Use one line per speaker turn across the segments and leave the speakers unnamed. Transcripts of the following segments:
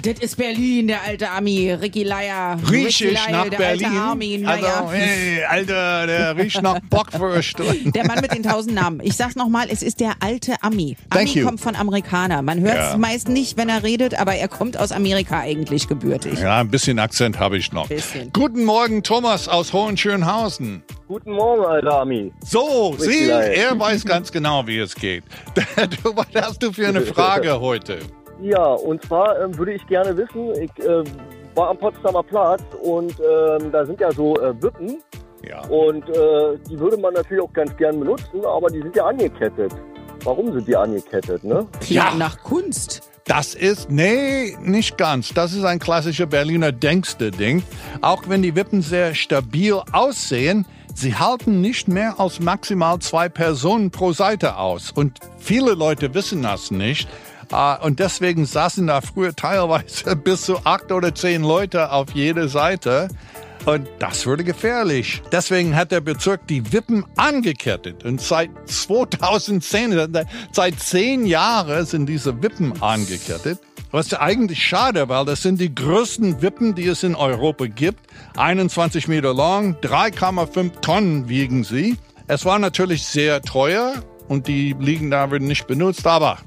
Ah, das ist Berlin, der alte Ami, Ricky Leier.
Riech
Ricky
ich
Leier,
nach
der
Berlin?
Alte Armin, naja.
Also, hey, Alter, der riecht nach Bockwurst.
Der Mann mit den tausend Namen. Ich sag's nochmal, es ist der alte Ami.
Thank
Ami
you.
kommt von Amerikaner. Man hört es
Ja.
meist nicht, wenn er redet, aber er kommt aus Amerika eigentlich gebürtig.
Ja, ein bisschen Akzent habe ich noch.
Bisschen.
Guten Morgen, Thomas aus Hohenschönhausen.
Guten Morgen, alter Ami.
So, Sie,
Richtig.
er weiß ganz genau, wie es geht. Du, was hast du für eine Frage heute?
Ja, und zwar ähm, würde ich gerne wissen, ich äh, war am Potsdamer Platz und ähm, da sind ja so äh, Wippen
Ja.
und äh, die würde man natürlich auch ganz gern benutzen, aber die sind ja angekettet. Warum sind die angekettet, ne?
Klingt
Ja.
nach Kunst.
Das ist, nee, nicht ganz. Das ist ein klassischer Berliner Denkste-Ding. Auch wenn die Wippen sehr stabil aussehen, sie halten nicht mehr als maximal zwei Personen pro Seite aus. Und viele Leute wissen das nicht. Äh, Und deswegen saßen da früher teilweise bis zu acht oder zehn Leute auf jede Seite. Und das wurde gefährlich. Deswegen hat der Bezirk die Wippen angekettet. Und seit 2010, seit zehn Jahren sind diese Wippen angekettet. Was eigentlich schade, weil das sind die größten Wippen, die es in Europa gibt. 21 Meter lang, 3,5 Tonnen wiegen sie. Es war natürlich sehr teuer und die liegen da, werden nicht benutzt, aber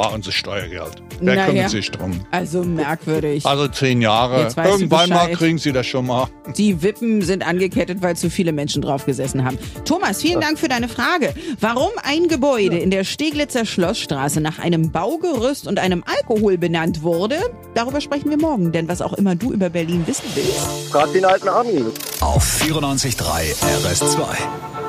war unser Steuergeld. Wer
Naja.
kümmert sich drum?
Also merkwürdig.
Also zehn Jahre. Irgendwann mal kriegen sie das schon mal.
Die Wippen sind angekettet, weil zu viele Menschen drauf gesessen haben. Thomas, vielen Dank für deine Frage. Warum ein Gebäude in der Steglitzer Schlossstraße nach einem Baugerüst und einem Alkohol benannt wurde, darüber sprechen wir morgen. Denn was auch immer du über Berlin wissen willst,
Frag den alten Ami.
Auf 94.3 RS2.